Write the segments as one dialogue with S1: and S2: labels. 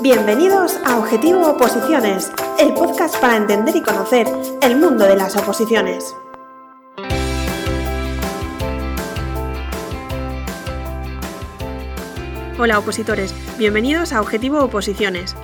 S1: Bienvenidos a Objetivo Oposiciones, el podcast para entender y conocer el mundo de las oposiciones. Hola opositores, bienvenidos a Objetivo Oposiciones.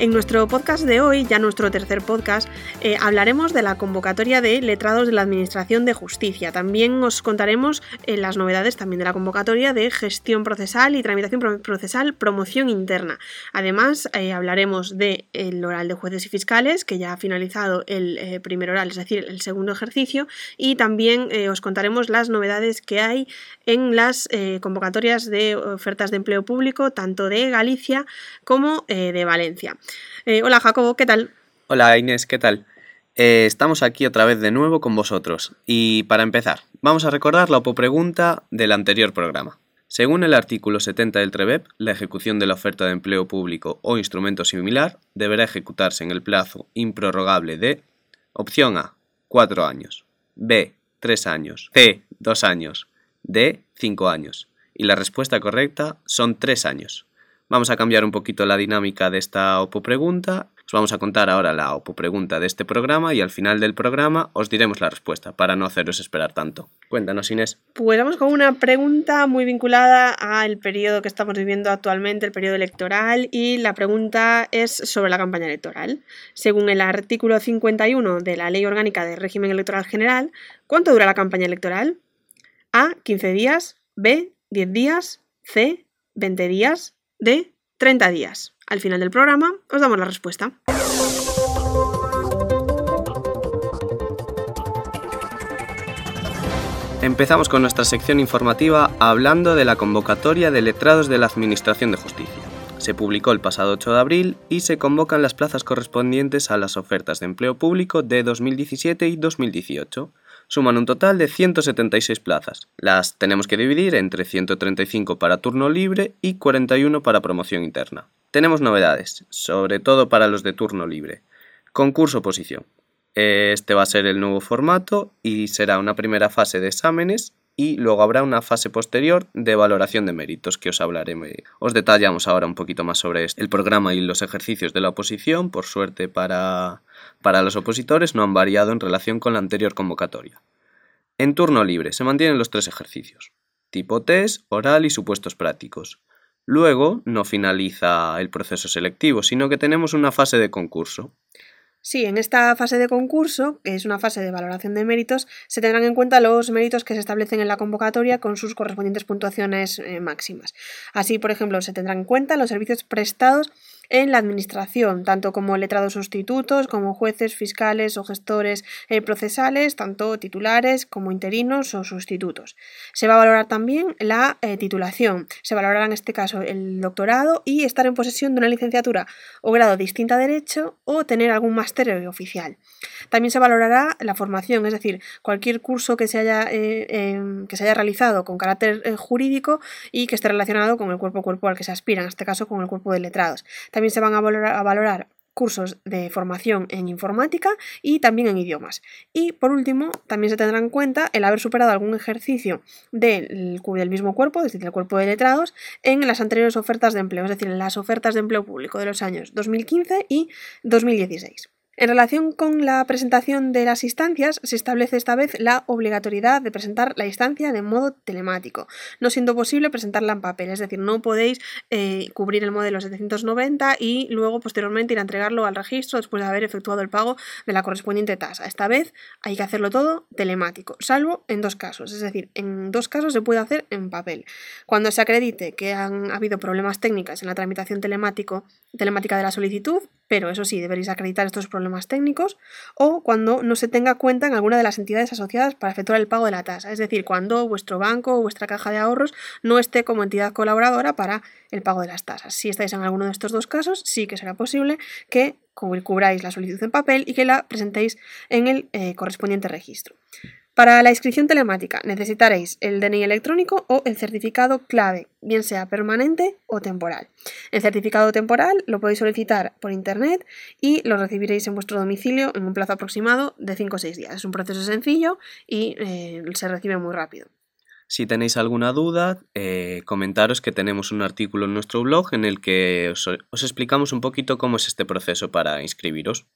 S1: En nuestro podcast de hoy, ya nuestro tercer podcast, eh, hablaremos de la convocatoria de letrados de la Administración de Justicia. También os contaremos eh, las novedades también de la convocatoria de gestión procesal y tramitación procesal promoción interna. Además, eh, hablaremos del oral de jueces y fiscales, que ya ha finalizado el primer oral, es decir, el segundo ejercicio, y también os contaremos las novedades que hay en las convocatorias de ofertas de empleo público, tanto de Galicia como de Valencia. Eh, hola Jacobo, ¿qué tal?
S2: Hola Inés, ¿qué tal? Eh, estamos aquí otra vez de nuevo con vosotros. Y para empezar, vamos a recordar la pregunta del anterior programa. Según el artículo 70 del TREVEP, la ejecución de la oferta de empleo público o instrumento similar deberá ejecutarse en el plazo improrrogable de opción A, 4 años, B, 3 años, C, 2 años, D, 5 años. Y la respuesta correcta son 3 años. Vamos a cambiar un poquito la dinámica de esta OPO pregunta. Os vamos a contar ahora la OPO pregunta de este programa y al final del programa os diremos la respuesta para no haceros esperar tanto. Cuéntanos, Inés.
S1: Pues vamos con una pregunta muy vinculada al periodo que estamos viviendo actualmente, el periodo electoral, y la pregunta es sobre la campaña electoral. Según el artículo 51 de la Ley Orgánica del Régimen Electoral General, ¿cuánto dura la campaña electoral? A. 15 días. B. 10 días. C. 20 días de 30 días. Al final del programa os damos la respuesta.
S2: Empezamos con nuestra sección informativa hablando de la convocatoria de letrados de la Administración de Justicia. Se publicó el pasado 8 de abril y se convocan las plazas correspondientes a las ofertas de empleo público de 2017 y 2018 suman un total de 176 plazas. Las tenemos que dividir entre 135 para turno libre y 41 para promoción interna. Tenemos novedades, sobre todo para los de turno libre. Concurso posición. Este va a ser el nuevo formato y será una primera fase de exámenes y luego habrá una fase posterior de valoración de méritos que os hablaré. Os detallamos ahora un poquito más sobre esto. El programa y los ejercicios de la oposición, por suerte para, para los opositores, no han variado en relación con la anterior convocatoria. En turno libre se mantienen los tres ejercicios, tipo test, oral y supuestos prácticos. Luego no finaliza el proceso selectivo, sino que tenemos una fase de concurso.
S1: Sí, en esta fase de concurso, que es una fase de valoración de méritos, se tendrán en cuenta los méritos que se establecen en la convocatoria con sus correspondientes puntuaciones eh, máximas. Así, por ejemplo, se tendrán en cuenta los servicios prestados en la Administración, tanto como letrados sustitutos, como jueces, fiscales o gestores eh, procesales, tanto titulares como interinos o sustitutos. Se va a valorar también la eh, titulación. Se valorará en este caso el doctorado y estar en posesión de una licenciatura o grado distinta a Derecho o tener algún máster oficial. También se valorará la formación, es decir, cualquier curso que se haya, eh, em, que se haya realizado con carácter jurídico y que esté relacionado con el cuerpo cuerpo al que se aspira, en este caso con el cuerpo de letrados. Se van a valorar, cursos de formación en informática y también en idiomas. Y por último, también se tendrá en cuenta el haber superado algún ejercicio del, del, mismo cuerpo, es decir, del cuerpo de letrados, en las anteriores ofertas de empleo, es decir, en las ofertas de empleo público de los años 2015 y 2016. En relación con la presentación de las instancias, se establece esta vez la obligatoriedad de presentar la instancia de modo telemático, no siendo posible presentarla en papel, es decir, no podéis eh, cubrir el modelo 790 y luego posteriormente ir a entregarlo al registro después de haber efectuado el pago de la correspondiente tasa. Esta vez hay que hacerlo todo telemático, salvo en dos casos, es decir, en dos casos se puede hacer en papel. Cuando se acredite que han habido problemas técnicas en la tramitación telemática de la solicitud, pero eso sí, deberéis acreditar estos problemas técnicos, o cuando no se tenga cuenta en alguna de las entidades asociadas para efectuar el pago de la tasa, es decir, cuando vuestro banco o vuestra caja de ahorros no esté como entidad colaboradora para el pago de las tasas. Si estáis en alguno de estos dos casos, sí que será posible que cubráis la solicitud en papel y que la presentéis en el eh, correspondiente registro. Para la inscripción telemática necesitaréis el DNI electrónico o el certificado clave, bien sea permanente o temporal. El certificado temporal lo podéis solicitar por internet y lo recibiréis en vuestro domicilio en un plazo aproximado de 5 o 6 días. Es un proceso sencillo y eh, se recibe muy rápido.
S2: Si tenéis alguna duda, eh, comentaros que tenemos un artículo en nuestro blog en el que os, os explicamos un poquito cómo es este proceso para inscribiros.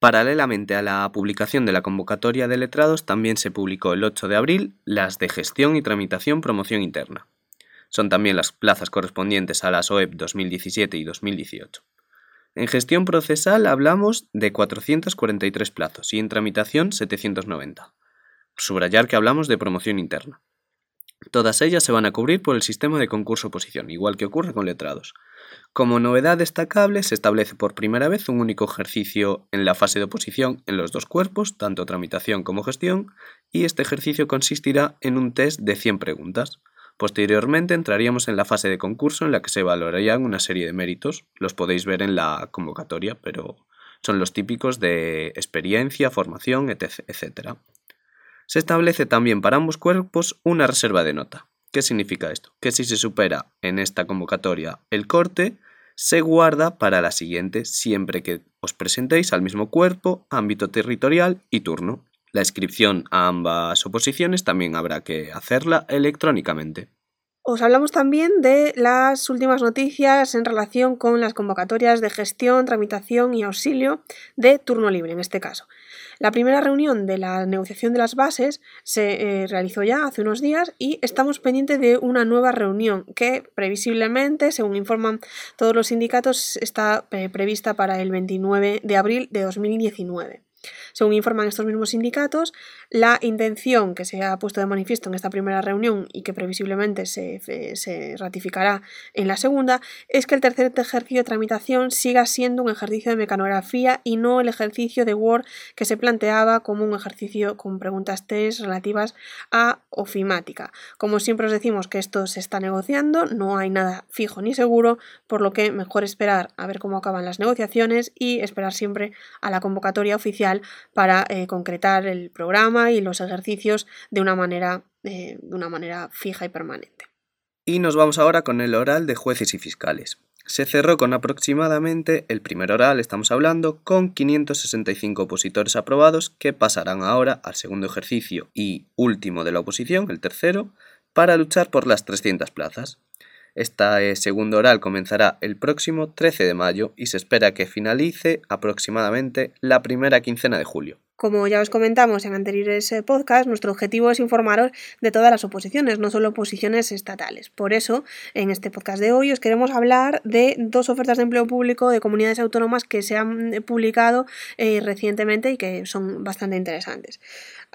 S2: Paralelamente a la publicación de la convocatoria de letrados, también se publicó el 8 de abril las de gestión y tramitación promoción interna. Son también las plazas correspondientes a las OEP 2017 y 2018. En gestión procesal hablamos de 443 plazos y en tramitación 790. Subrayar que hablamos de promoción interna. Todas ellas se van a cubrir por el sistema de concurso-oposición, igual que ocurre con letrados. Como novedad destacable, se establece por primera vez un único ejercicio en la fase de oposición en los dos cuerpos, tanto tramitación como gestión, y este ejercicio consistirá en un test de 100 preguntas. Posteriormente entraríamos en la fase de concurso en la que se valorarían una serie de méritos. Los podéis ver en la convocatoria, pero son los típicos de experiencia, formación, etc. Se establece también para ambos cuerpos una reserva de nota. ¿Qué significa esto? Que si se supera en esta convocatoria el corte, se guarda para la siguiente siempre que os presentéis al mismo cuerpo, ámbito territorial y turno. La inscripción a ambas oposiciones también habrá que hacerla electrónicamente.
S1: Os hablamos también de las últimas noticias en relación con las convocatorias de gestión, tramitación y auxilio de turno libre en este caso. La primera reunión de la negociación de las bases se eh, realizó ya hace unos días y estamos pendientes de una nueva reunión que previsiblemente, según informan todos los sindicatos, está eh, prevista para el 29 de abril de 2019. Según informan estos mismos sindicatos, la intención que se ha puesto de manifiesto en esta primera reunión y que previsiblemente se, se, ratificará en la segunda es que el tercer ejercicio de tramitación siga siendo un ejercicio de mecanografía y no el ejercicio de Word que se planteaba como un ejercicio con preguntas test relativas a ofimática. Como siempre os decimos que esto se está negociando, no hay nada fijo ni seguro, por lo que mejor esperar a ver cómo acaban las negociaciones y esperar siempre a la convocatoria oficial para eh, concretar el programa y los ejercicios de una manera, eh, de una manera fija y permanente.
S2: Y nos vamos ahora con el oral de jueces y fiscales. Se cerró con aproximadamente el primer oral, estamos hablando, con 565 opositores aprobados que pasarán ahora al segundo ejercicio y último de la oposición, el tercero, para luchar por las 300 plazas. Este segundo oral comenzará el próximo 13 de mayo y se espera que finalice aproximadamente la primera quincena de julio.
S1: Como ya os comentamos en anteriores eh, podcasts, nuestro objetivo es informaros de todas las oposiciones, no solo oposiciones estatales. Por eso, en este podcast de hoy os queremos hablar de dos ofertas de empleo público de comunidades autónomas que se han eh, publicado eh, recientemente y que son bastante interesantes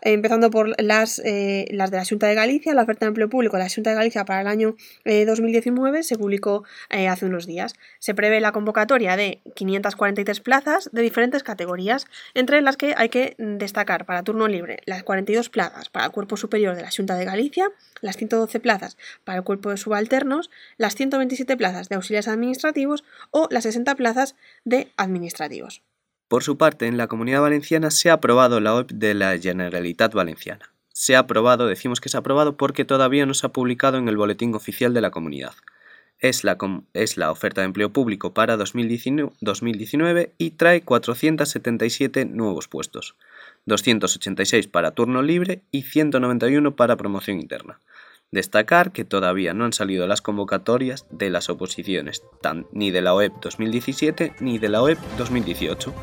S1: empezando por las, las de la Junta de Galicia, la oferta de empleo público de la Junta de Galicia para el año 2019 eh, se publicó hace unos días. Se prevé la convocatoria de 543 plazas de diferentes categorías, entre las que hay que destacar para turno libre las 42 plazas para el cuerpo superior de la Junta de Galicia, las 112 plazas para el cuerpo de subalternos, las 127 plazas de auxiliares administrativos o las 60 plazas de administrativos.
S2: Por su parte, en la Comunidad Valenciana se ha aprobado la OEP de la Generalitat Valenciana. Se ha aprobado, decimos que se ha aprobado porque todavía no se ha publicado en el Boletín Oficial de la Comunidad. Es la, es la oferta de empleo público para 2019 y trae 477 nuevos puestos, 286 para turno libre y 191 para promoción interna. Destacar que todavía no han salido las convocatorias de las oposiciones, ni de la OEP 2017 ni de la OEP 2018.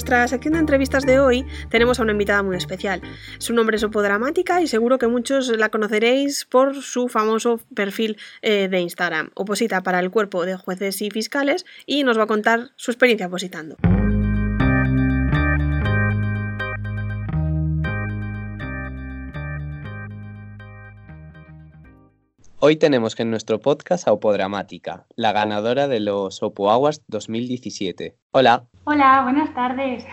S1: Nuestra sección de entrevistas de hoy tenemos a una invitada muy especial. Su nombre es Opodramática y seguro que muchos la conoceréis por su famoso perfil eh, de Instagram. Oposita para el cuerpo de jueces y fiscales y nos va a contar su experiencia opositando.
S2: Hoy tenemos en nuestro podcast a Opodramática, la ganadora de los Opo Awards 2017. Hola.
S3: Hola, buenas tardes.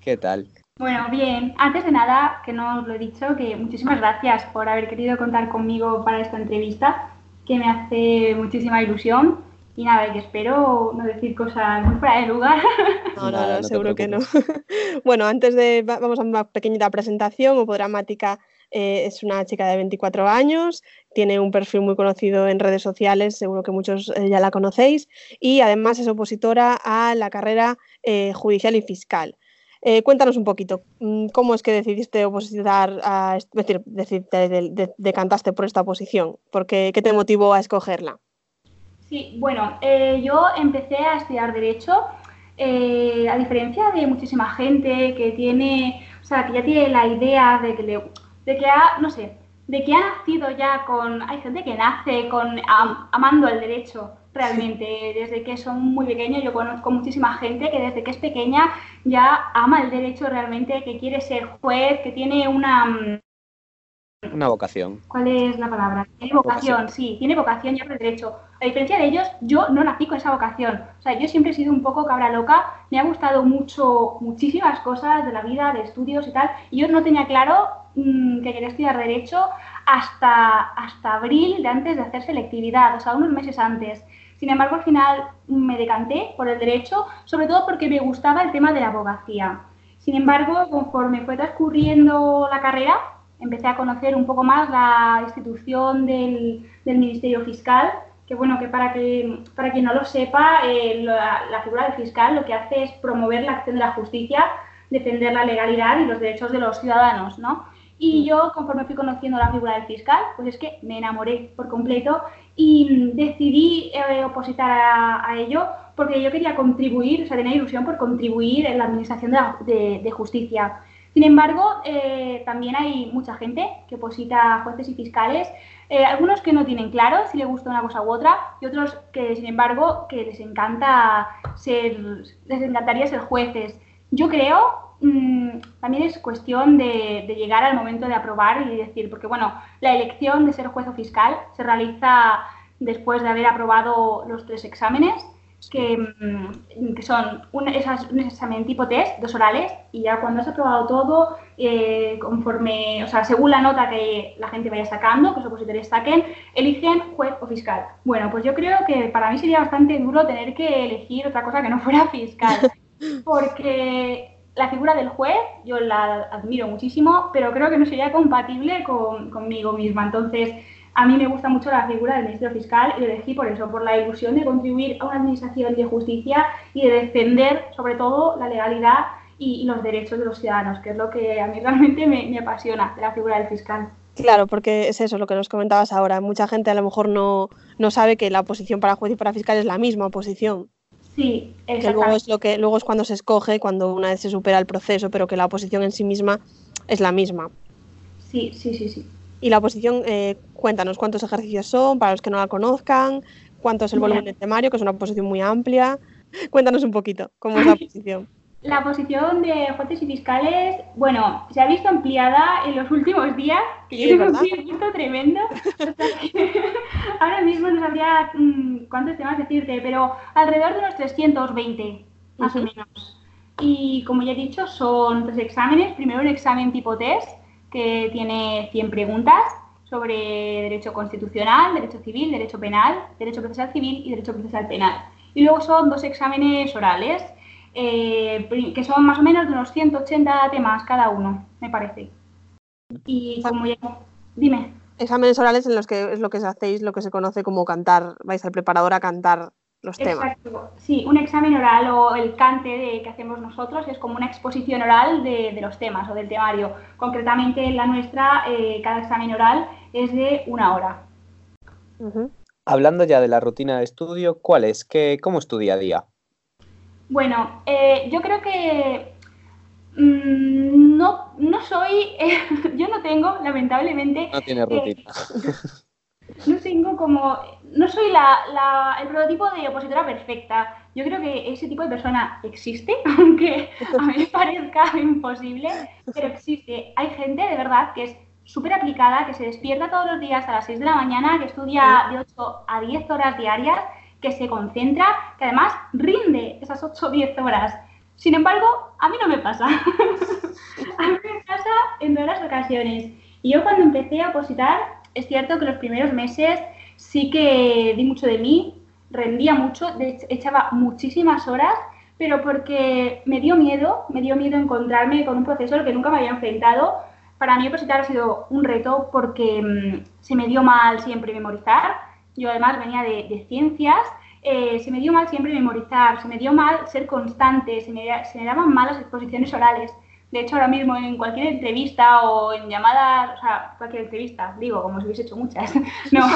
S2: ¿Qué tal?
S3: Bueno, bien. Antes de nada, que no os lo he dicho, que muchísimas gracias por haber querido contar conmigo para esta entrevista, que me hace muchísima ilusión y nada, que espero no decir cosas muy fuera de lugar.
S1: No, no, no, seguro que no. bueno, antes de, vamos a una pequeñita presentación, Opo Dramática eh, es una chica de 24 años, tiene un perfil muy conocido en redes sociales, seguro que muchos eh, ya la conocéis, y además es opositora a la carrera eh, judicial y fiscal. cuéntanos un poquito, mm, ¿cómo es que decidiste opositar a, es decir, decantaste por esta oposición? ¿Qué te motivó a escogerla?
S3: Sí, bueno, yo empecé a estudiar Derecho, a diferencia de muchísima gente que tiene, o sea, que ya tiene la idea de que le, de que ha, no sé, de que ha nacido ya con, hay gente que nace con amando el derecho realmente, desde que son muy pequeños, yo conozco muchísima gente que desde que es pequeña ya ama el derecho realmente, que quiere ser juez, que tiene una... Mm,
S2: una vocación.
S3: ¿Cuál es la palabra? Tiene vocación, sí, tiene vocación ya por el derecho. A diferencia de ellos, yo no nací con esa vocación. O sea, yo siempre he sido un poco cabra loca, me ha gustado mucho, muchísimas cosas de la vida, de estudios y tal, y yo no tenía claro Mm, que quería estudiar Derecho hasta, hasta abril de antes de hacer selectividad, o sea, unos meses antes. Sin embargo, al final me decanté por el Derecho, sobre todo porque me gustaba el tema de la abogacía. Sin embargo, conforme fue transcurriendo la carrera, empecé a conocer un poco más la institución del, del Ministerio Fiscal, que bueno, que para, que, para quien no lo sepa, eh, la, la, figura del fiscal lo que hace es promover la acción de la justicia, defender la legalidad y los derechos de los ciudadanos, ¿no? Y yo, conforme fui conociendo la figura del fiscal, pues es que me enamoré por completo y decidí eh, opositar a, ello porque yo quería contribuir, o sea, tenía ilusión por contribuir en la administración de, justicia. Sin embargo, eh, también hay mucha gente que oposita a jueces y fiscales, eh, algunos que no tienen claro si les gusta una cosa u otra y otros que, sin embargo, que les encanta ser, les encantaría ser jueces. Yo creo Mm, también es cuestión de, llegar al momento de aprobar y decir, porque bueno, la elección de ser juez o fiscal se realiza después de haber aprobado los tres exámenes, que, mm, son un, un, examen tipo test, dos orales, y ya cuando has aprobado todo, eh, conforme, o sea, según la nota que la gente vaya sacando, que los opositores saquen, eligen juez o fiscal. Bueno, pues yo creo que para mí sería bastante duro tener que elegir otra cosa que no fuera fiscal, porque la figura del juez yo la admiro muchísimo, pero creo que no sería compatible con, conmigo misma. Entonces, a mí me gusta mucho la figura del ministro fiscal y lo elegí por eso, por la ilusión de contribuir a una administración de justicia y de defender, sobre todo, la legalidad y, los derechos de los ciudadanos, que es lo que a mí realmente me, apasiona de la figura del fiscal.
S1: Claro, porque es eso lo que nos comentabas ahora. Mucha gente a lo mejor no, no sabe que la posición para juez y para fiscal es la misma posición.
S3: Sí,
S1: que luego es lo que luego es cuando se escoge, cuando una vez se supera el proceso, pero que la oposición en sí misma es la misma.
S3: Sí, sí, sí, sí.
S1: Y la oposición, eh, cuéntanos cuántos ejercicios son, para los que no la conozcan, cuánto es el volumen del temario, que es una posición muy amplia. Cuéntanos un poquito cómo es la posición.
S3: La posición de jueces y fiscales, bueno, se ha visto ampliada en los últimos días, que yo tengo un tremendo. ahora mismo no sabría mm, cuántos temas decirte, pero alrededor de unos 320, más o menos. Y como ya he dicho, son tres exámenes. Primero un examen tipo test, que tiene 100 preguntas sobre derecho constitucional, derecho civil, derecho penal, derecho procesal civil y derecho procesal penal. Y luego son dos exámenes orales eh, que son más o menos de unos 180 temas cada uno, me parece. Y como ya... Dime.
S1: Exámenes orales en los que es lo que hacéis, lo que se conoce como cantar, vais al preparador a cantar los temas.
S3: Exacto, sí, un examen oral o el cante de, que hacemos nosotros es como una exposición oral de, los temas o del temario. Concretamente en la nuestra, eh, cada examen oral es de una hora.
S2: Hablando ya de la rutina de estudio, ¿cuál es? ¿Qué, ¿Cómo es tu día a día?
S3: Bueno, eh, yo creo que mm, no, no soy, yo no tengo, lamentablemente...
S2: No tiene rutina.
S3: no tengo como, no soy la, el prototipo de opositora perfecta. Yo creo que ese tipo de persona existe, aunque a mí me parezca imposible, pero existe. Hay gente de verdad que es súper aplicada, que se despierta todos los días a las 6 de la mañana, que estudia de 8 a 10 horas diarias que se concentra, que además rinde esas 8 o 10 horas. Sin embargo, a mí no me pasa. a mí me pasa en todas las ocasiones. Y yo cuando empecé a opositar, es cierto que los primeros meses sí que di mucho de mí, rendía mucho, echaba muchísimas horas, pero porque me dio miedo, me dio miedo encontrarme con un profesor que nunca me había enfrentado. Para mí opositar ha sido un reto porque mm, se me dio mal siempre memorizar. Yo además venía de, ciencias, eh, se me dio mal siempre memorizar, se me dio mal ser constante, se me, se me daban mal las exposiciones orales. De hecho, ahora mismo en cualquier entrevista o en llamadas, o sea, cualquier entrevista, digo, como si hubiese hecho muchas, no,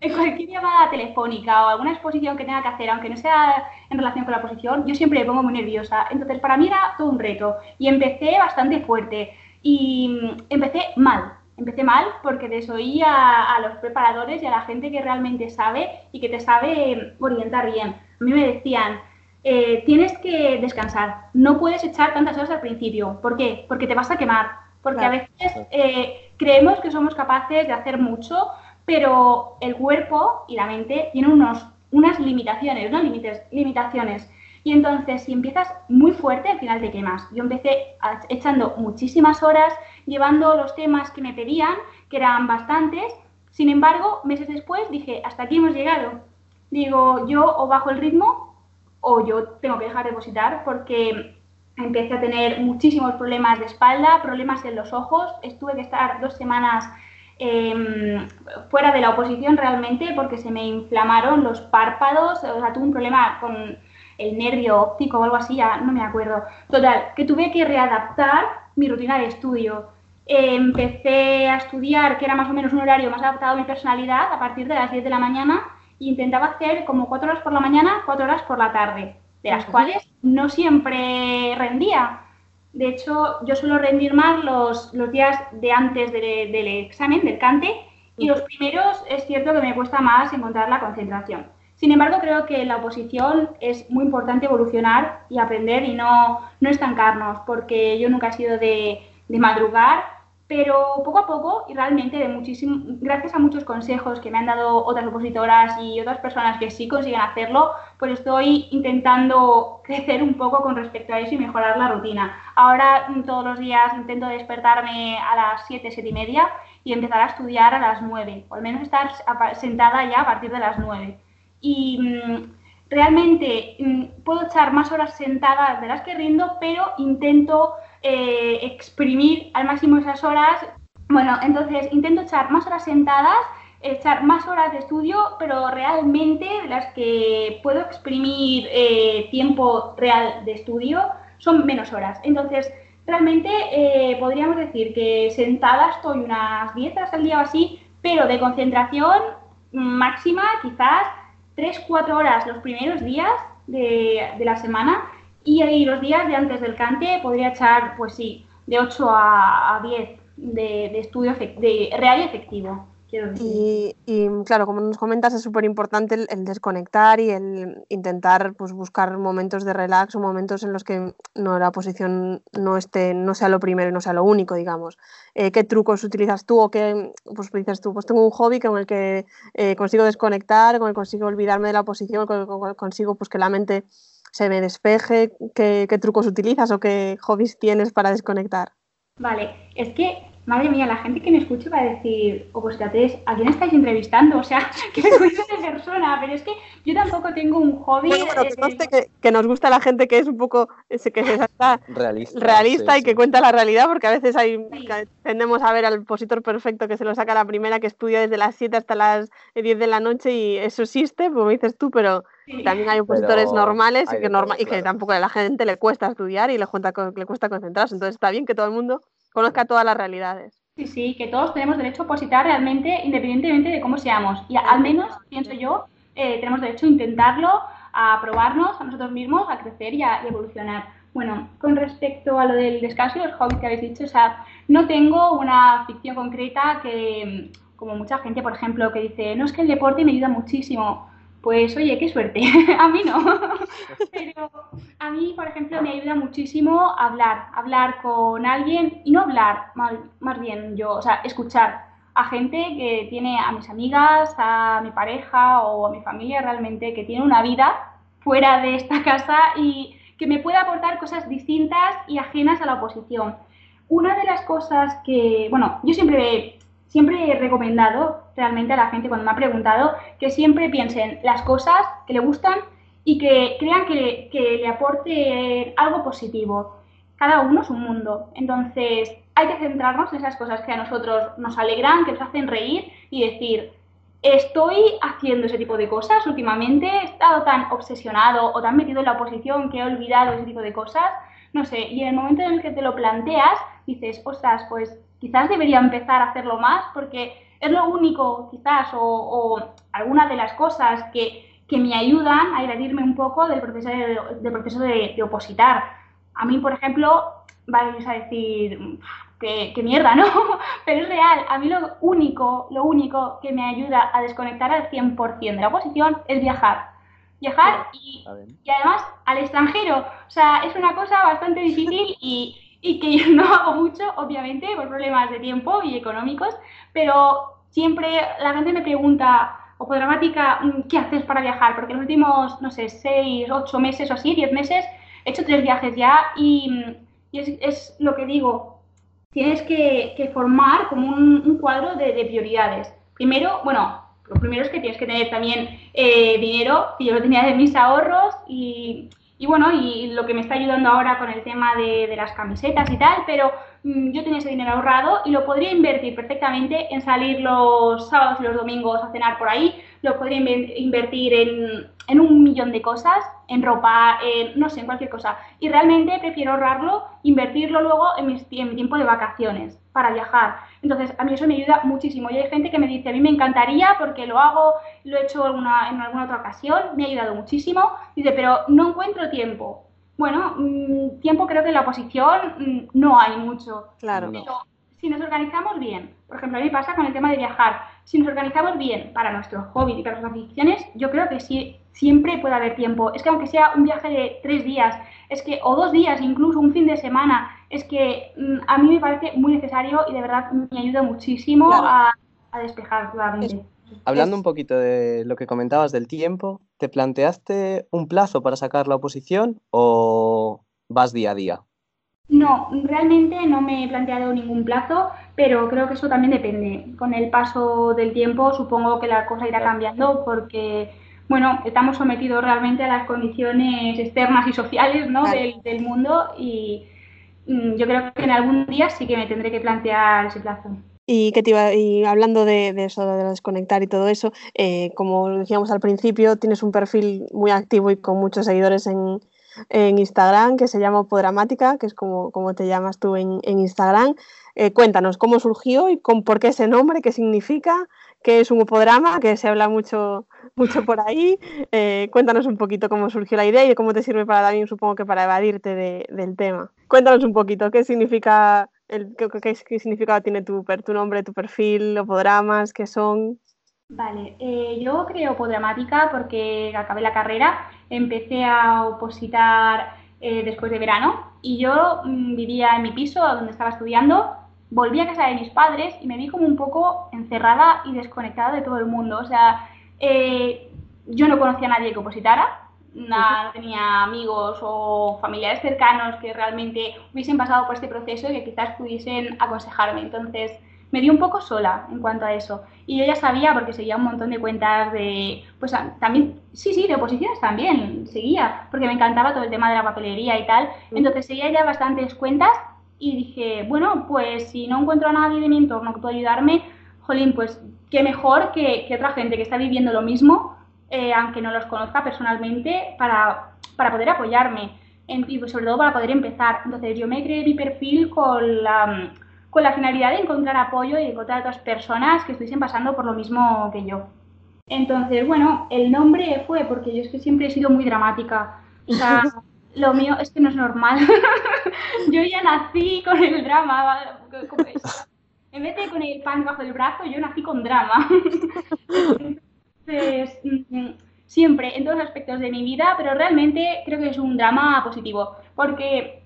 S3: en cualquier llamada telefónica o alguna exposición que tenga que hacer, aunque no sea en relación con la posición, yo siempre me pongo muy nerviosa. Entonces, para mí era todo un reto y empecé bastante fuerte y mm, empecé mal. Empecé mal porque desoí a, a los preparadores y a la gente que realmente sabe y que te sabe orientar bien. A mí me decían, eh, tienes que descansar. No puedes echar tantas horas al principio. ¿Por qué? Porque te vas a quemar. Porque a veces eh, creemos que somos capaces de hacer mucho, pero el cuerpo y la mente tienen unos, unas limitaciones, unas limitaciones. Y entonces, si empiezas muy fuerte, al final te quemas. Yo empecé echando muchísimas horas, llevando los temas que me pedían, que eran bastantes. Sin embargo, meses después dije, hasta aquí hemos llegado. Digo, yo o bajo el ritmo o yo tengo que dejar de depositar porque empecé a tener muchísimos problemas de espalda, problemas en los ojos, estuve que estar dos semanas em, fuera de la oposición realmente porque se me inflamaron los párpados, o sea, tuve un problema con el nervio óptico o algo así, ya no me acuerdo. Total, que tuve que readaptar mi rutina de estudio. Empecé a estudiar, que era más o menos un horario más adaptado a mi personalidad, a partir de las 10 de la mañana intentaba hacer como cuatro horas por la mañana, cuatro horas por la tarde, de las cuales no siempre rendía. De hecho, yo suelo rendir más los, los días de antes del examen, del cante, y los primeros es cierto que me cuesta más encontrar la concentración. Sin embargo, creo que en la oposición es muy importante evolucionar y aprender y no, no estancarnos, porque yo nunca he sido de, de madrugar pero poco a poco y realmente de muchísimo, gracias a muchos consejos que me han dado otras opositoras y otras personas que sí consiguen hacerlo, pues estoy intentando crecer un poco con respecto a eso y mejorar la rutina. Ahora mm, todos los días intento despertarme a las 7, 7 y media y empezar a estudiar a las 9, o al menos estar sentada ya a partir de las 9. Y mm, realmente mm, puedo echar más horas sentada de las que rindo, pero intento eh, exprimir al máximo esas horas. Bueno, entonces intento echar más horas sentadas, echar más horas de estudio, pero realmente las que puedo exprimir eh, tiempo real de estudio son menos horas. Entonces, realmente eh, podríamos decir que sentada estoy unas 10 horas al día o así, pero de concentración máxima quizás 3-4 horas los primeros días de, de la semana y ahí los días de antes del cante podría echar, pues sí, de 8 a, 10 de, de, estudio de real y efectivo.
S1: Y, y, claro, como nos comentas, es súper importante el, desconectar y el intentar pues, buscar momentos de relax o momentos en los que no la posición no esté, no sea lo primero y no sea lo único, digamos. Eh, ¿Qué trucos utilizas tú o qué pues dices tú? Pues tengo un hobby con el que eh, consigo desconectar, con el que consigo olvidarme de la posición, con el que consigo pues, que la mente se me despeje, qué, trucos utilizas o qué hobbies tienes para desconectar.
S3: Vale, es que madre mía, la gente que me escuche va a decir, o oh, pues ¿a quién estáis entrevistando? O sea, que me de persona, pero es que yo tampoco tengo un hobby.
S1: Bueno, que, que, nos gusta la gente que es un poco, realista, realista y que cuenta la realidad, porque a veces hay, tendemos a ver al opositor perfecto que se lo saca a la primera, que estudia desde las 7 hasta las 10 de la noche y eso existe, como dices tú, pero también hay opositores normales y que, norma y que tampoco a la gente le cuesta estudiar y le, le cuesta concentrarse. Entonces está bien que todo el mundo conozca todas las realidades.
S3: Sí, sí, que todos tenemos derecho a opositar realmente independientemente de cómo seamos. Y al menos, pienso yo, eh, tenemos derecho a intentarlo, a probarnos a nosotros mismos, a crecer y a evolucionar. Bueno, con respecto a lo del descanso y los hobbies que habéis dicho, o sea, no tengo una ficción concreta que, como mucha gente, por ejemplo, que dice, no es que el deporte me ayuda muchísimo pues oye, qué suerte. a mí no. Pero a mí, por ejemplo, me ayuda muchísimo hablar, hablar con alguien y no hablar, más, bien yo, o sea, escuchar a gente que tiene a mis amigas, a mi pareja o a mi familia realmente, que tiene una vida fuera de esta casa y que me pueda aportar cosas distintas y ajenas a la oposición. Una de las cosas que, bueno, yo siempre siempre he recomendado realmente a la gente cuando me ha preguntado que siempre piensen las cosas que le gustan y que crean que, que le aporte algo positivo. Cada uno es un mundo. Entonces, hay que centrarnos en esas cosas que a nosotros nos alegran, que nos hacen reír y decir, estoy haciendo ese tipo de cosas últimamente, he estado tan obsesionado o tan metido en la oposición que he olvidado ese tipo de cosas, no sé, y en el momento en el que te lo planteas, dices, ostras, pues quizás debería empezar a hacerlo más porque es lo único, quizás, o, alguna de las cosas que, me ayudan a evadirme un poco del proceso de, del proceso de, opositar. A mí, por ejemplo, vais a decir, qué, mierda, ¿no? Pero es real, a mí lo único, lo único que me ayuda a desconectar al 100% de la oposición es viajar. Viajar y, y, además al extranjero. O sea, es una cosa bastante difícil y, y que yo no hago mucho, obviamente, por problemas de tiempo y económicos, pero siempre la gente me pregunta, o por dramática, mm, ¿qué haces para viajar? Porque en los últimos, no sé, seis, ocho meses o así, diez meses, he hecho tres viajes ya y, y es, es, lo que digo, tienes que, que formar como un, un cuadro de, de, prioridades. Primero, bueno, lo primero es que tienes que tener también eh, dinero, que yo lo tenía de mis ahorros y y bueno, y lo que me está ayudando ahora con el tema de, de las camisetas y tal, pero mm, yo tenía ese dinero ahorrado y lo podría invertir perfectamente en salir los sábados y los domingos a cenar por ahí, lo podría invertir en, en un millón de cosas, en ropa, en, no sé, en cualquier cosa. Y realmente prefiero ahorrarlo, invertirlo luego en, mi tiempo de vacaciones para viajar. Entonces, a mí eso me ayuda muchísimo. Y hay gente que me dice, a mí me encantaría porque lo hago, lo he hecho en alguna otra ocasión, me ha ayudado muchísimo. Dice, pero no encuentro tiempo. Bueno, mm, tiempo creo que en la oposición mm, no hay mucho.
S1: Claro.
S3: Pero si nos organizamos bien, por ejemplo, a mí pasa con el tema de viajar, si nos organizamos bien para nuestros hobbies y para nuestras aficiones, yo creo que sí, siempre puede haber tiempo. Es que aunque sea un viaje de tres días, es que, o dos días, incluso un fin de semana, es que mm, a mí me parece muy necesario y de verdad me ayuda muchísimo a, despejar la mente.
S2: Hablando un poquito de lo que comentabas del tiempo, ¿te planteaste un plazo para sacar la oposición o vas día a día?
S3: No, realmente no me he planteado ningún plazo, pero creo que eso también depende. Con el paso del tiempo supongo que la cosa irá cambiando porque, bueno, estamos sometidos realmente a las condiciones externas y sociales ¿no? del, mundo y mm, yo creo que en algún día sí que me tendré que plantear ese plazo.
S1: Y, que te iba, y hablando de, eso, de desconectar y todo eso, eh, como decíamos al principio, tienes un perfil muy activo y con muchos seguidores en, en Instagram que se llama Podramática, que es como, como te llamas tú en, en Instagram. Eh, cuéntanos cómo surgió y con, por qué ese nombre, qué significa, qué es un upodrama, que se habla mucho, mucho por ahí. Eh, cuéntanos un poquito cómo surgió la idea y cómo te sirve para también, supongo que para evadirte de, del tema. Cuéntanos un poquito qué significa, el, qué, qué, qué significado tiene tu, tu nombre, tu perfil, upodramas, qué son.
S3: Vale, eh, yo creo Podramática porque acabé la carrera, empecé a opositar eh, después de verano y yo mm, vivía en mi piso donde estaba estudiando, volví a casa de mis padres y me vi como un poco encerrada y desconectada de todo el mundo. O sea, eh, yo no conocía a nadie que opositara, no tenía amigos o familiares cercanos que realmente hubiesen pasado por este proceso y que quizás pudiesen aconsejarme. Entonces, me dio un poco sola en cuanto a eso. Y yo ya sabía, porque seguía un montón de cuentas de, pues también, sí, sí, de oposiciones también, seguía, porque me encantaba todo el tema de la papelería y tal. Entonces seguía ya bastantes cuentas y dije, bueno, pues si no encuentro a nadie de mi entorno que pueda ayudarme, jolín, pues qué mejor que, que otra gente que está viviendo lo mismo, eh, aunque no los conozca personalmente, para, para poder apoyarme. y pues sobre todo para poder empezar. Entonces yo me creé mi perfil con la con la finalidad de encontrar apoyo y encontrar otras personas que estuviesen pasando por lo mismo que yo. Entonces, bueno, el nombre fue porque yo es que siempre he sido muy dramática. O sea, lo mío es que no es normal. yo ya nací con el drama. En vez de con el pan bajo el brazo, yo nací con drama. Entonces, mm, siempre, en todos los aspectos de mi vida, pero realmente creo que es un drama positivo. Porque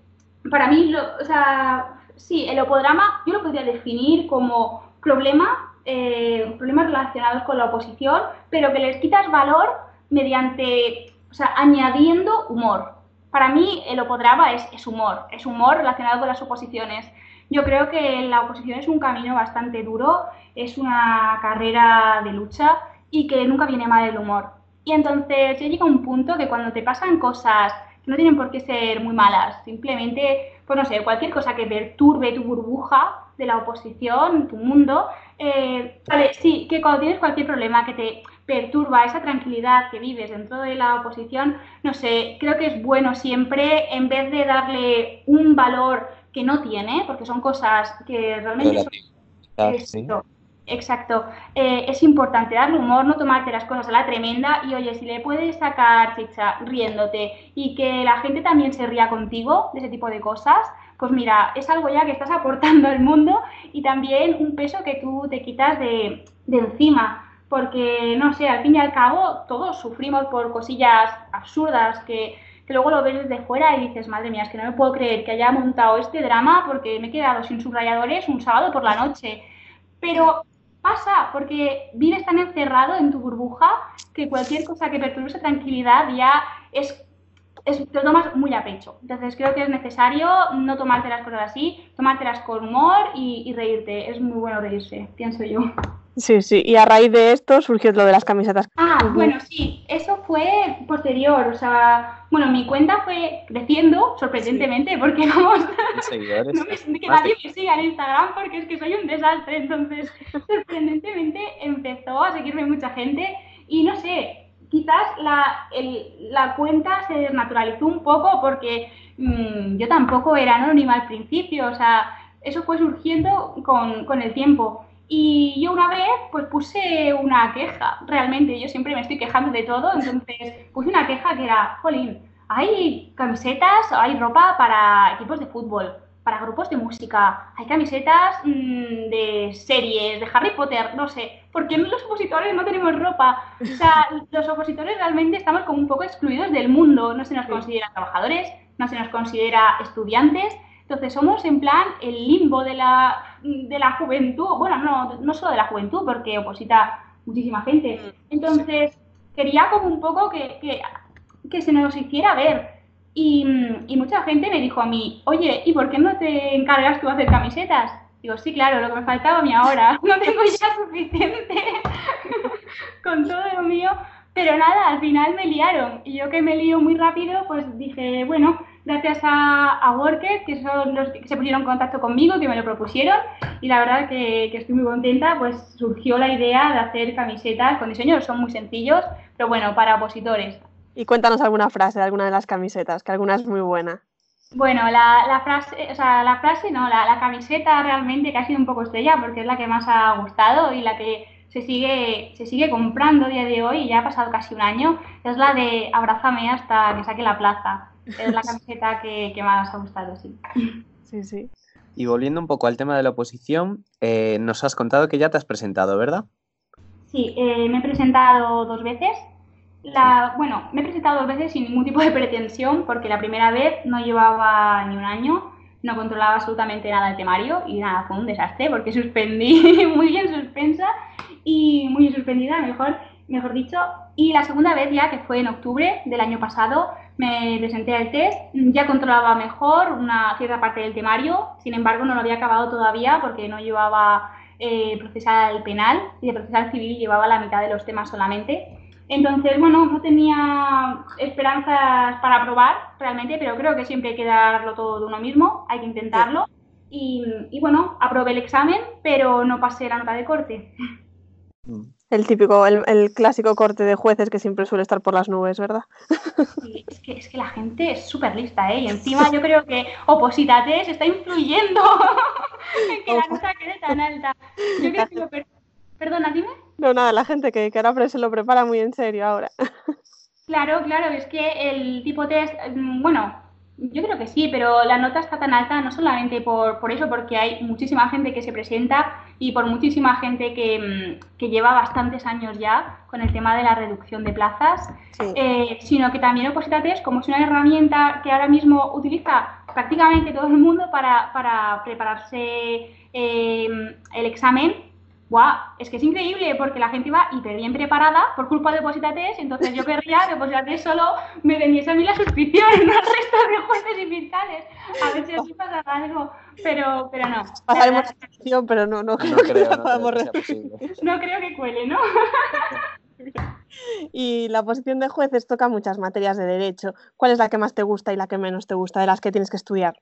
S3: para mí, lo, o sea, sí, el opodrama yo lo podría definir como problema, eh, problemas relacionados con la oposición, pero que les quitas valor mediante, o sea, añadiendo humor. Para mí el opodrama es, es humor, es humor relacionado con las oposiciones. Yo creo que la oposición es un camino bastante duro es una carrera de lucha y que nunca viene mal el humor. Y entonces ya llega un punto que cuando te pasan cosas que no tienen por qué ser muy malas, simplemente, pues no sé, cualquier cosa que perturbe tu burbuja de la oposición, tu mundo, eh, vale, sí, que cuando tienes cualquier problema que te perturba esa tranquilidad que vives dentro de la oposición, no sé, creo que es bueno siempre, en vez de darle un valor que no tiene, porque son cosas que realmente son... Exacto. Eh, es importante darle humor, no tomarte las cosas a la tremenda y oye, si le puedes sacar chicha riéndote y que la gente también se ría contigo de ese tipo de cosas, pues mira, es algo ya que estás aportando al mundo y también un peso que tú te quitas de, de encima. Porque, no sé, al fin y al cabo todos sufrimos por cosillas absurdas que, que luego lo ves desde fuera y dices, madre mía, es que no me puedo creer que haya montado este drama porque me he quedado sin subrayadores un sábado por la noche. Pero pasa, porque vives tan encerrado en tu burbuja que cualquier cosa que perturbe esa tranquilidad ya es, es, te lo tomas muy a pecho. Entonces creo que es necesario no tomarte las cosas así, tomártelas con humor y, y reírte. Es muy bueno reírse, pienso yo.
S1: Sí, sí, y a raíz de esto surgió lo de las camisetas.
S3: Ah, bueno, sí, eso fue posterior, o sea, bueno, mi cuenta fue creciendo sorprendentemente porque vamos,
S2: Seguidores.
S3: no me, que nadie me siga en Instagram porque es que soy un desastre, entonces sorprendentemente empezó a seguirme mucha gente y no sé, quizás la, el, la cuenta se desnaturalizó un poco porque mmm, yo tampoco era anónima al principio, o sea, eso fue surgiendo con, con el tiempo. Y yo una vez pues puse una queja, realmente, yo siempre me estoy quejando de todo, entonces puse una queja que era, jolín, hay camisetas, hay ropa para equipos de fútbol, para grupos de música, hay camisetas mmm, de series, de Harry Potter, no sé, ¿por qué los opositores no tenemos ropa? O sea, los opositores realmente estamos como un poco excluidos del mundo, no se nos considera trabajadores, no se nos considera estudiantes, entonces somos en plan el limbo de la, de la juventud, bueno, no, no solo de la juventud, porque oposita muchísima gente. Entonces quería como un poco que, que, que se nos hiciera ver. Y, y, mucha gente me dijo a mí, oye, ¿y por qué no te encargas tú de hacer camisetas? Digo, sí, claro, lo que me faltaba a mí ahora. No tengo ya suficiente con todo lo mío. Pero nada, al final me liaron. Y yo que me lío muy rápido, pues dije, bueno, gracias a, a Worker, que son los que se pusieron en contacto conmigo, que me lo propusieron, y la verdad que, que, estoy muy contenta, pues surgió la idea de hacer camisetas con diseños, son muy sencillos, pero bueno, para opositores.
S1: Y cuéntanos alguna frase de alguna de las camisetas, que alguna es muy buena.
S3: Bueno, la, la frase, o sea, la frase no, la, la camiseta realmente que ha sido un poco estrella, porque es la que más ha gustado y la que se sigue, se sigue comprando a día de hoy, y ya ha pasado casi un año, es la de abrázame hasta que saque la plaza es la camiseta que, que, más ha gustado, sí.
S1: Sí, sí.
S2: Y volviendo un poco al tema de la oposición, eh, nos has contado que ya te has presentado, ¿verdad?
S3: Sí, eh, me he presentado dos veces. La, bueno, me he presentado dos veces sin ningún tipo de pretensión, porque la primera vez no llevaba ni un año, no controlaba absolutamente nada el temario y nada, fue un desastre porque suspendí muy bien suspensa y muy suspendida, mejor, mejor dicho. Y la segunda vez ya, que fue en octubre del año pasado, me presenté al test, ya controlaba mejor una cierta parte del temario, sin embargo no lo había acabado todavía porque no llevaba eh, procesal penal y de procesal civil llevaba la mitad de los temas solamente. Entonces, bueno, no tenía esperanzas para aprobar realmente, pero creo que siempre hay que darlo todo de uno mismo, hay que intentarlo. Y, y bueno, aprobé el examen, pero no pasé la nota de corte.
S1: El típico, el, el, clásico corte de jueces que siempre suele estar por las nubes, ¿verdad?
S3: Sí, es que, es que la gente es súper lista, ¿eh? Y encima yo creo que Oposítate se está influyendo en que la nota quede tan alta. Yo creo que lo per... Perdona, dime.
S1: No, nada, la gente que, que ahora se lo prepara muy en serio ahora.
S3: Claro, claro, es que el tipo test, bueno, yo creo que sí, pero la nota está tan alta no solamente por, por eso, porque hay muchísima gente que se presenta y por muchísima gente que, que lleva bastantes años ya con el tema de la reducción de plazas, sí. eh, sino que también Opositates, como es una herramienta que ahora mismo utiliza prácticamente todo el mundo para, para prepararse eh, el examen, guau, es que es increíble porque la gente iba hiper bien preparada por culpa de Depositates, entonces yo querría que Depositates solo me vendiese a mí la suscripción, no al resto de jueces y fiscales. A ver si así pasa algo, pero, pero no.
S1: Pasaremos la suscripción, pero no, no,
S4: No creo, no creo que posible.
S3: No creo que cuele, ¿no?
S1: Y la posición de jueces toca muchas materias de derecho. ¿Cuál es la que más te gusta y la que menos te gusta de las que tienes que estudiar?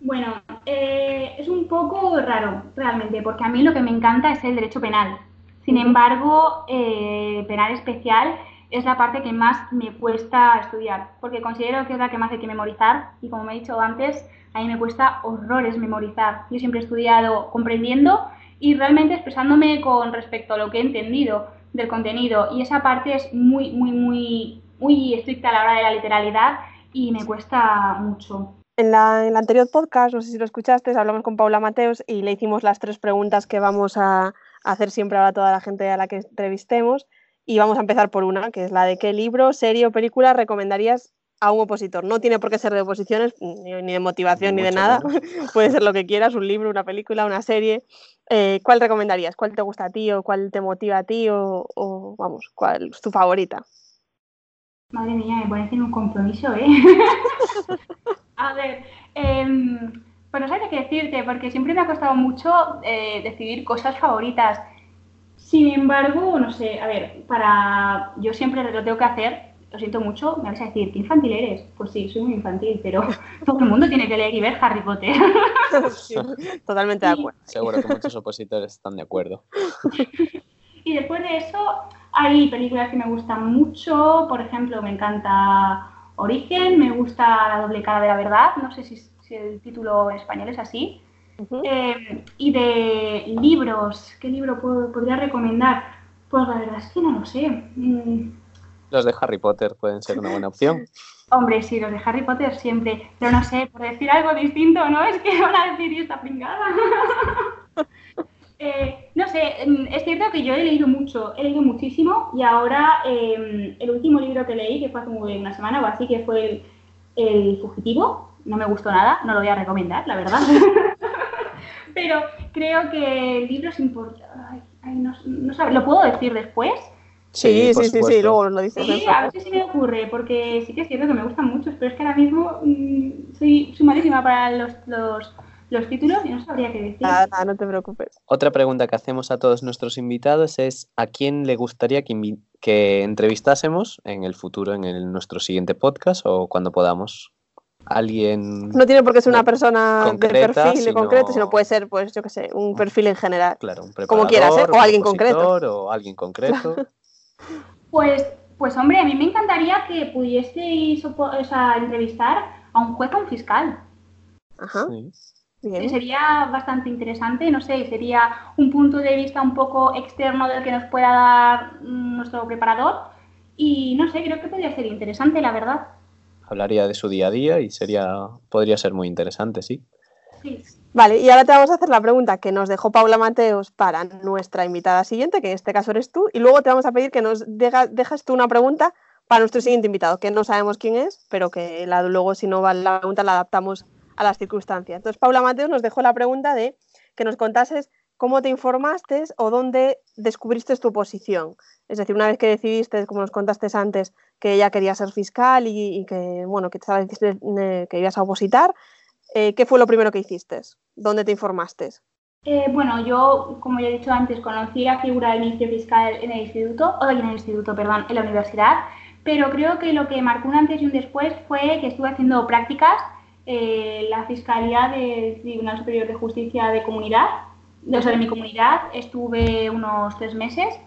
S3: Bueno, eh, es un poco raro realmente, porque a mí lo que me encanta es el derecho penal. Sin embargo, eh, penal especial es la parte que más me cuesta estudiar, porque considero que es la que más hay que memorizar y como me he dicho antes, a mí me cuesta horrores memorizar. Yo siempre he estudiado comprendiendo y realmente expresándome con respecto a lo que he entendido del contenido y esa parte es muy, muy, muy, muy estricta a la hora de la literalidad y me cuesta mucho.
S1: En, la, en el anterior podcast, no sé si lo escuchaste, hablamos con Paula Mateos y le hicimos las tres preguntas que vamos a hacer siempre ahora a toda la gente a la que entrevistemos. Y vamos a empezar por una, que es la de qué libro, serie o película recomendarías a un opositor. No tiene por qué ser de oposiciones, ni, ni de motivación, ni,
S4: Ni
S1: de nada. Puede ser lo que quieras, un libro, una película, una serie. Eh, ¿Cuál recomendarías? ¿Cuál te gusta a ti o cuál te motiva a ti o, o, vamos, cuál es tu favorita?
S3: Madre mía, me pones en un compromiso, ¿eh? a ver, em, pues no sabía qué decirte, porque siempre me ha costado mucho eh, decidir cosas favoritas. Sin embargo, no sé, a ver, para. Yo siempre lo tengo que hacer, lo siento mucho, me vais a decir, ¿qué infantil eres? Pues sí, soy muy infantil, pero todo el mundo tiene que leer y ver Harry Potter.
S1: Sí, totalmente de acuerdo.
S4: Seguro que muchos opositores están de acuerdo.
S3: Y después de eso, hay películas que me gustan mucho. Por ejemplo, me encanta Origen, me gusta La doble cara de la verdad. No sé si, si el título en español es así. Eh, y de libros, ¿qué libro puedo- podría recomendar? Pues la verdad es que no lo sé. Mm,
S4: Los de Harry Potter pueden ser una buena opción.
S3: hombre, sí, los de Harry Potter siempre. Pero no sé, por decir algo distinto, ¿no? Es que van a decir, "Y esta pringada. Eh, no sé, mm, es cierto que yo he leído mucho, he leído muchísimo y ahora eh, el último libro que leí, que fue hace muy- una semana o así, que fue el, el Fugitivo, no me gustó nada, no lo voy a recomendar, la verdad. Pero creo que el libro es importante. Ay, ay, no, no sabe- ¿Lo puedo decir después?
S1: Sí, sí, sí, sí, luego lo dices.
S3: Sí,
S1: ¿no?
S3: a ver si se me ocurre, porque sí que es cierto que me gustan muchos, pero es que ahora mismo mm, soy, soy malísima para los, los, los títulos y no sabría qué decir.
S1: Nada, nada, no te preocupes.
S4: Otra pregunta que hacemos a todos nuestros invitados es ¿a quién le gustaría que, entrevistásemos en el futuro, en el- nuestro siguiente podcast o cuando podamos? ¿Alguien?
S1: No tiene por qué ser una persona
S4: concreta,
S1: de perfil
S4: sino-
S1: concreto, sino puede ser, pues, yo qué sé, un perfil en general.
S4: Claro, un
S1: Como quieras, ¿eh? O alguien concreto.
S4: O alguien concreto.
S3: Pues, pues hombre, a mí me encantaría que pudieseis o sea, entrevistar a un juez o a un fiscal.
S1: Ajá,
S4: Sí.
S1: Bien.
S3: Sería bastante interesante, no sé, sería un punto de vista un poco externo del que nos pueda dar nuestro preparador. Y no sé, creo que podría ser interesante, la verdad.
S4: Hablaría de su día a día y sería, podría ser muy interesante, sí.
S3: Sí.
S1: Vale, y ahora te vamos a hacer la pregunta que nos dejó Paula Mateos para nuestra invitada siguiente, que en este caso eres tú, y luego te vamos a pedir que nos deja- dejas tú una pregunta para nuestro siguiente invitado, que no sabemos quién es, pero que la- luego si no va la pregunta la adaptamos a las circunstancias. Entonces, Paula Mateos nos dejó la pregunta de que nos contases cómo te informaste o dónde descubriste tu posición. Es decir, una vez que decidiste, como nos contaste antes, que ella quería ser fiscal y, que, bueno, que, estabas- eh, que ibas a opositar, eh, ¿qué fue lo primero que hiciste? ¿Dónde te informaste?
S3: Eh, bueno, yo, como ya he dicho antes, conocí la figura del Ministerio Fiscal en el instituto, o en el instituto, perdón, en la universidad, pero creo que lo que marcó un antes y un después fue que estuve haciendo prácticas en la Fiscalía del Tribunal Superior de Justicia de Comunidad, o sea, de mi comunidad, estuve unos tres meses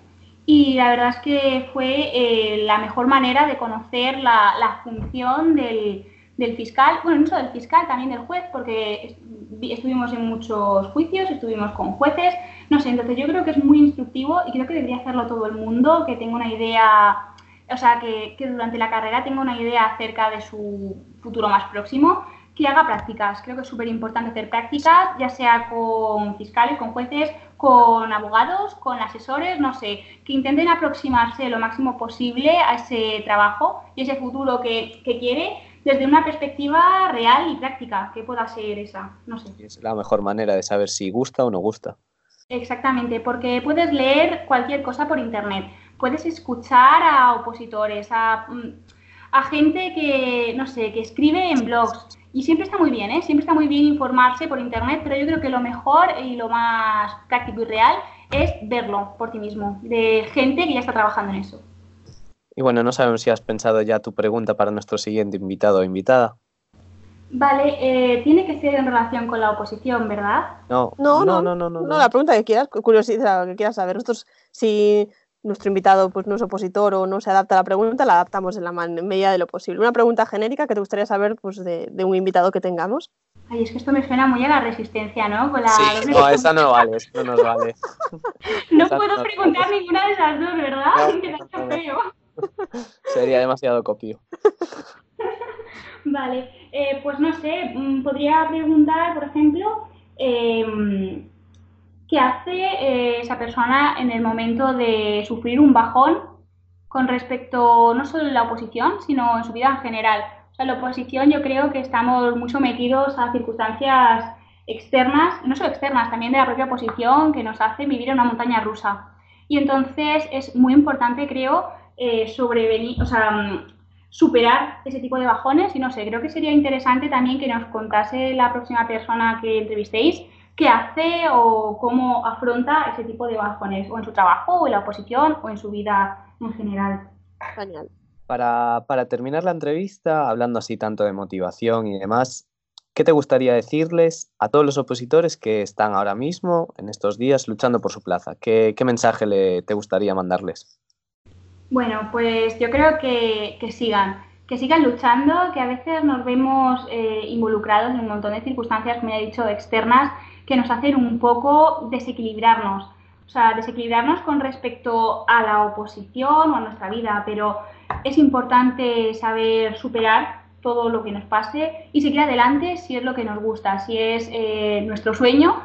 S3: y la verdad es que fue eh, la mejor manera de conocer la, la función del, del fiscal, bueno, no solo del fiscal, también del juez, porque est- estuvimos en muchos juicios, estuvimos con jueces, no sé, entonces yo creo que es muy instructivo y creo que debería hacerlo todo el mundo, que tenga una idea, o sea, que, que durante la carrera tenga una idea acerca de su futuro más próximo, que haga prácticas. Creo que es súper importante hacer prácticas, ya sea con fiscales, con jueces, con abogados, con asesores, no sé, que intenten aproximarse lo máximo posible a ese trabajo y ese futuro que, que quiere desde una perspectiva real y práctica, que pueda ser esa, no sé.
S4: Es la mejor manera de saber si gusta o no gusta.
S3: Exactamente, porque puedes leer cualquier cosa por internet, puedes escuchar a opositores, a, mm, a gente que, no sé, que escribe en blogs. Y siempre está muy bien, ¿eh? Siempre está muy bien informarse por internet, pero yo creo que lo mejor y lo más práctico y real es verlo por ti mismo, de gente que ya está trabajando en eso.
S4: Y bueno, no sabemos si has pensado ya tu pregunta para nuestro siguiente invitado o invitada.
S3: Vale, eh, tiene que ser en relación con la oposición, ¿verdad?
S4: No,
S1: No,
S4: no,
S1: no,
S4: no, no. no,
S1: No, la pregunta que quieras, curiosidad, que quieras saber. Nosotros, si nuestro invitado pues, no es opositor o no se adapta a la pregunta, la adaptamos en la medida de lo posible. Una pregunta genérica que te gustaría saber pues, de, de un invitado que tengamos.
S3: Ay, es que esto me suena muy a la resistencia, ¿no? Con la
S4: Sí, no, esa no vale, esa no nos vale.
S3: No
S4: esa
S3: puedo
S4: no-
S3: preguntar ninguna de esas dos, ¿verdad?
S4: No,
S3: Que
S4: no,
S3: tanto
S4: no.
S3: feo.
S4: Sería demasiado copio.
S3: Vale, eh, pues no sé, mm, podría preguntar, por ejemplo, em, ¿qué hace eh, esa persona en el momento de sufrir un bajón con respecto no solo a la oposición, sino en su vida en general? O sea, en la oposición yo creo que estamos muy sometidos a circunstancias externas, no solo externas, también de la propia oposición, que nos hace vivir en una montaña rusa. Y entonces es muy importante, creo, eh, sobrevenir, o sea, mm, superar ese tipo de bajones y no sé, creo que sería interesante también que nos contase la próxima persona que entrevistéis qué hace o cómo afronta ese tipo de bajones, o en su trabajo, o en la oposición, o en su vida en general.
S1: Genial.
S4: Para, para terminar la entrevista, hablando así tanto de motivación y demás, ¿qué te gustaría decirles a todos los opositores que están ahora mismo, en estos días, luchando por su plaza? ¿Qué, qué mensaje le, te gustaría mandarles?
S3: Bueno, pues yo creo que, que sigan, que sigan luchando, que a veces nos vemos eh, involucrados en un montón de circunstancias, como ya he dicho, externas, que nos hacen un poco desequilibrarnos. O sea, desequilibrarnos con respecto a la oposición o a nuestra vida, pero es importante saber superar todo lo que nos pase y seguir adelante si es lo que nos gusta, si es eh, nuestro sueño.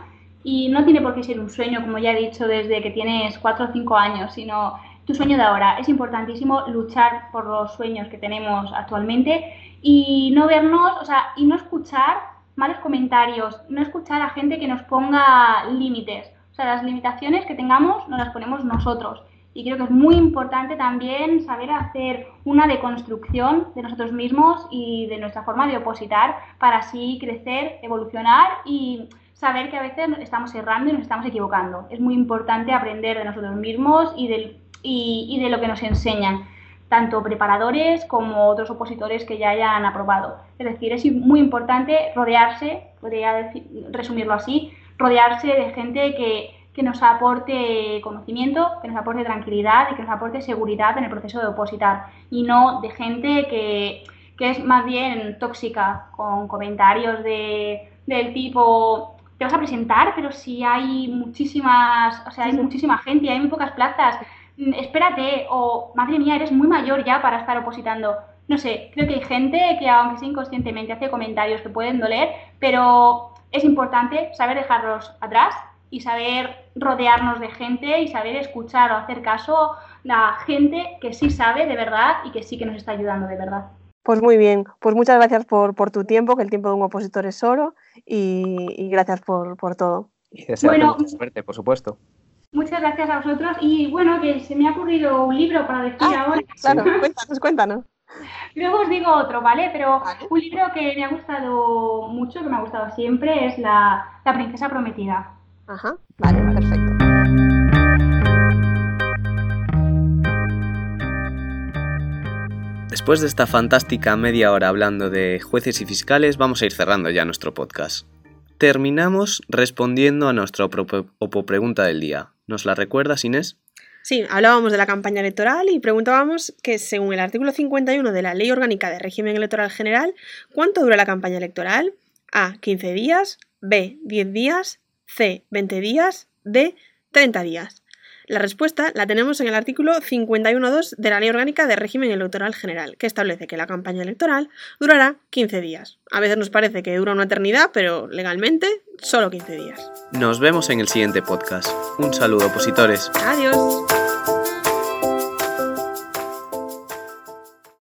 S3: Y no tiene por qué ser un sueño, como ya he dicho, desde que tienes 4 o 5 años, sino tu sueño de ahora. Es importantísimo luchar por los sueños que tenemos actualmente y no vernos, o sea, y no escuchar malos comentarios, no escuchar a gente que nos ponga límites. O sea, las limitaciones que tengamos nos las ponemos nosotros. Y creo que es muy importante también saber hacer una deconstrucción de nosotros mismos y de nuestra forma de opositar para así crecer, evolucionar y saber que a veces estamos errando y nos estamos equivocando. Es muy importante aprender de nosotros mismos y, del, y, de lo que nos enseñan tanto preparadores como otros opositores que ya hayan aprobado. Es decir, es muy importante rodearse, podría decir, resumirlo así, rodearse de gente que, que, nos aporte conocimiento, que nos aporte tranquilidad y que nos aporte seguridad en el proceso de opositar y no de gente que, que es más bien tóxica con comentarios de, del tipo te vas a presentar, pero si hay muchísimas, o sea, hay muchísima gente y hay muy pocas plazas, espérate, o madre mía, eres muy mayor ya para estar opositando. No sé, creo que hay gente que aunque sea inconscientemente hace comentarios que pueden doler, pero es importante saber dejarlos atrás y saber rodearnos de gente y saber escuchar o hacer caso a gente que sí sabe de verdad y que sí que nos está ayudando de verdad.
S1: Pues muy bien, pues muchas gracias por, por tu tiempo, que el tiempo de un opositor es oro, y, y gracias por, por todo.
S4: Y desearte bueno, mucha suerte, por supuesto.
S3: Muchas gracias a vosotros y bueno, que se me ha ocurrido un libro para decir
S1: ah,
S3: ahora.
S1: Claro, cuéntanos, cuéntanos.
S3: Luego os digo otro, ¿vale? Pero vale. un libro que me ha gustado mucho, que me ha gustado siempre, es La, la Princesa Prometida.
S1: Ajá, vale, perfecto.
S2: Después de esta fantástica media hora hablando de jueces y fiscales, vamos a ir cerrando ya nuestro podcast. Terminamos respondiendo a nuestra pregunta del día. ¿Nos la recuerdas, Inés?
S1: Sí, hablábamos de la campaña electoral y preguntábamos que, según el artículo 51 de la Ley Orgánica de Régimen Electoral General, ¿cuánto dura la campaña electoral? A. 15 días, B. 10 días, C. 20 días, D. 30 días. La respuesta la tenemos en el artículo 51.2 de la Ley Orgánica de Régimen Electoral General, que establece que la campaña electoral durará 15 días. A veces nos parece que dura una eternidad, pero legalmente solo 15 días.
S2: Nos vemos en el siguiente podcast. Un saludo, opositores.
S1: Adiós.